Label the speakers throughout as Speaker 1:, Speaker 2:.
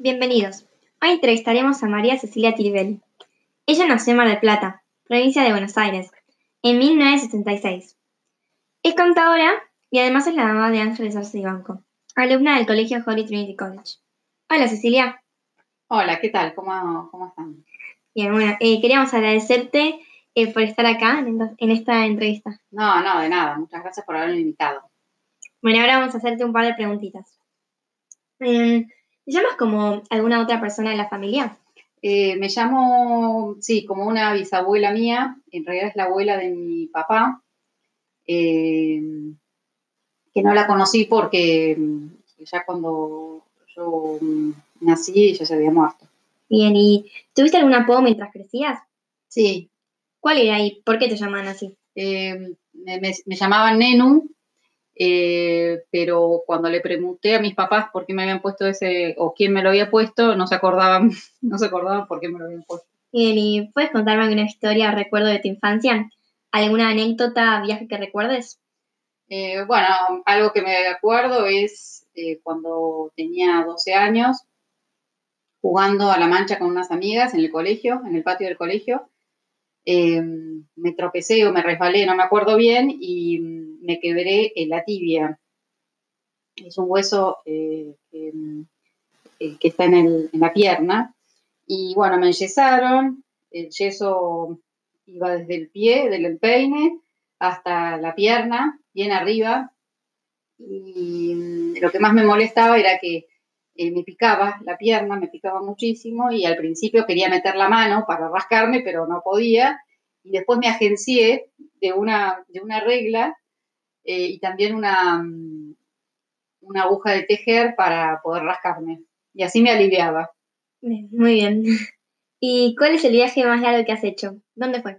Speaker 1: Bienvenidos. Hoy entrevistaremos a María Cecilia Tiribelli. Ella nació en Mar del Plata, provincia de Buenos Aires, en 1976. Es contadora y además es la mamá de Ángeles Arce y Banco, alumna del colegio Holy Trinity College. Hola Cecilia.
Speaker 2: Hola, ¿qué tal? ¿Cómo, cómo están?
Speaker 1: Bien, bueno, eh, queríamos agradecerte eh, por estar acá en, esta entrevista.
Speaker 2: No, no, de nada. Muchas gracias por haberme invitado.
Speaker 1: Bueno, ahora vamos a hacerte un par de preguntitas. Eh, ¿Te llamas como alguna otra persona de la familia?
Speaker 2: Eh, me llamo, sí, como una bisabuela mía, en realidad es la abuela de mi papá, eh, que no la conocí porque mm, ya cuando yo mm, nací ella se había muerto.
Speaker 1: Bien, ¿y tuviste algún apodo mientras crecías?
Speaker 2: Sí.
Speaker 1: ¿Cuál era y por qué te llamaban así?
Speaker 2: Eh, me, llamaban Nenu, pero cuando le pregunté a mis papás por qué me habían puesto ese, o quién me lo había puesto, no se acordaban, no se acordaban por qué me lo habían puesto.
Speaker 1: Bien, ¿y puedes contarme alguna historia recuerdo de tu infancia? ¿Alguna anécdota, viaje que recuerdes?
Speaker 2: Eh, bueno, algo que me acuerdo es eh, cuando tenía 12 años, jugando a la mancha con unas amigas en el colegio, en el patio del colegio. Eh, me tropecé o me resbalé, no me acuerdo bien, y me quebré la tibia. Es un hueso que, está en, la pierna. Y bueno, me enyesaron, el yeso iba desde el pie, del empeine, hasta la pierna, bien arriba. Y mm, lo que más me molestaba era que eh, me picaba la pierna, me picaba muchísimo y al principio quería meter la mano para rascarme, pero no podía. Y después me agencié de una, de una regla eh, y también una, mm, una aguja de tejer para poder rascarme. Y así me aliviaba.
Speaker 1: Muy bien. ¿Y cuál es el viaje más largo que has hecho? ¿Dónde fue?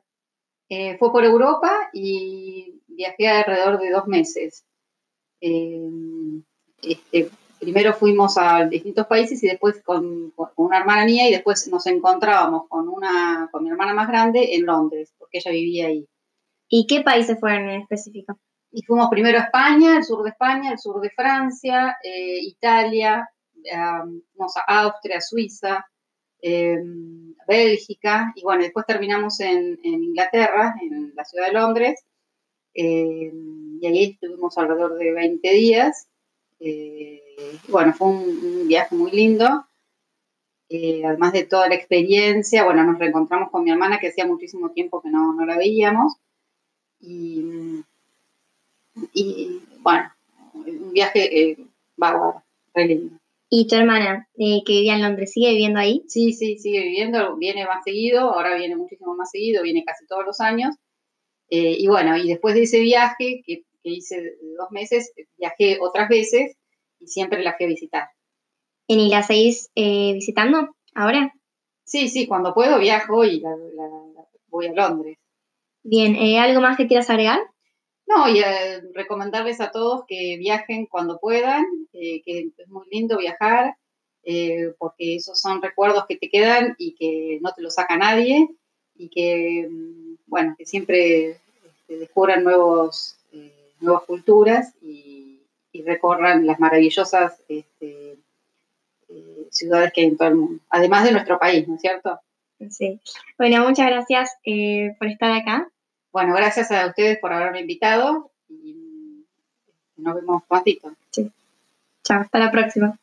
Speaker 2: Eh, fue por Europa y viajé alrededor de dos meses. Eh, este, primero fuimos a distintos países y después con, una hermana mía y después nos encontrábamos con, una, con mi hermana más grande en Londres, porque ella vivía ahí.
Speaker 1: ¿Y qué países fueron en específico?
Speaker 2: Y fuimos primero a España, el sur de España, el sur de Francia, eh, Italia, fuimos a Austria, Suiza, Bélgica, y bueno, después terminamos en, Inglaterra, en la ciudad de Londres, eh, y ahí estuvimos alrededor de 20 días. Eh, bueno, fue un, viaje muy lindo, eh, además de toda la experiencia, bueno, nos reencontramos con mi hermana que hacía muchísimo tiempo que no, la veíamos, y, y bueno, un viaje bárbaro, re lindo.
Speaker 1: ¿Y tu hermana, eh, que vivía en Londres, sigue viviendo ahí?
Speaker 2: Sí, sí, sigue viviendo, viene más seguido, ahora viene muchísimo más seguido, viene casi todos los años. Eh, y bueno, y después de ese viaje que, hice dos meses, viajé otras veces y siempre la fui a visitar.
Speaker 1: ¿Y la seguís eh, visitando ahora?
Speaker 2: Sí, sí, cuando puedo viajo y voy a Londres.
Speaker 1: Bien, ¿algo más que quieras agregar?
Speaker 2: No, y eh, recomendarles a todos que viajen cuando puedan, eh, que es muy lindo viajar, eh, porque esos son recuerdos que te quedan y que no te los saca nadie, y que, mm, bueno, que siempre este, descubran nuevos, nuevas culturas y, recorran las maravillosas este, ciudades que hay en todo el mundo, además de nuestro país, ¿no es cierto?
Speaker 1: Sí. Bueno, muchas gracias por estar acá.
Speaker 2: Bueno, gracias a ustedes por haberme invitado y nos vemos prontito.
Speaker 1: Sí. Chao, hasta la próxima.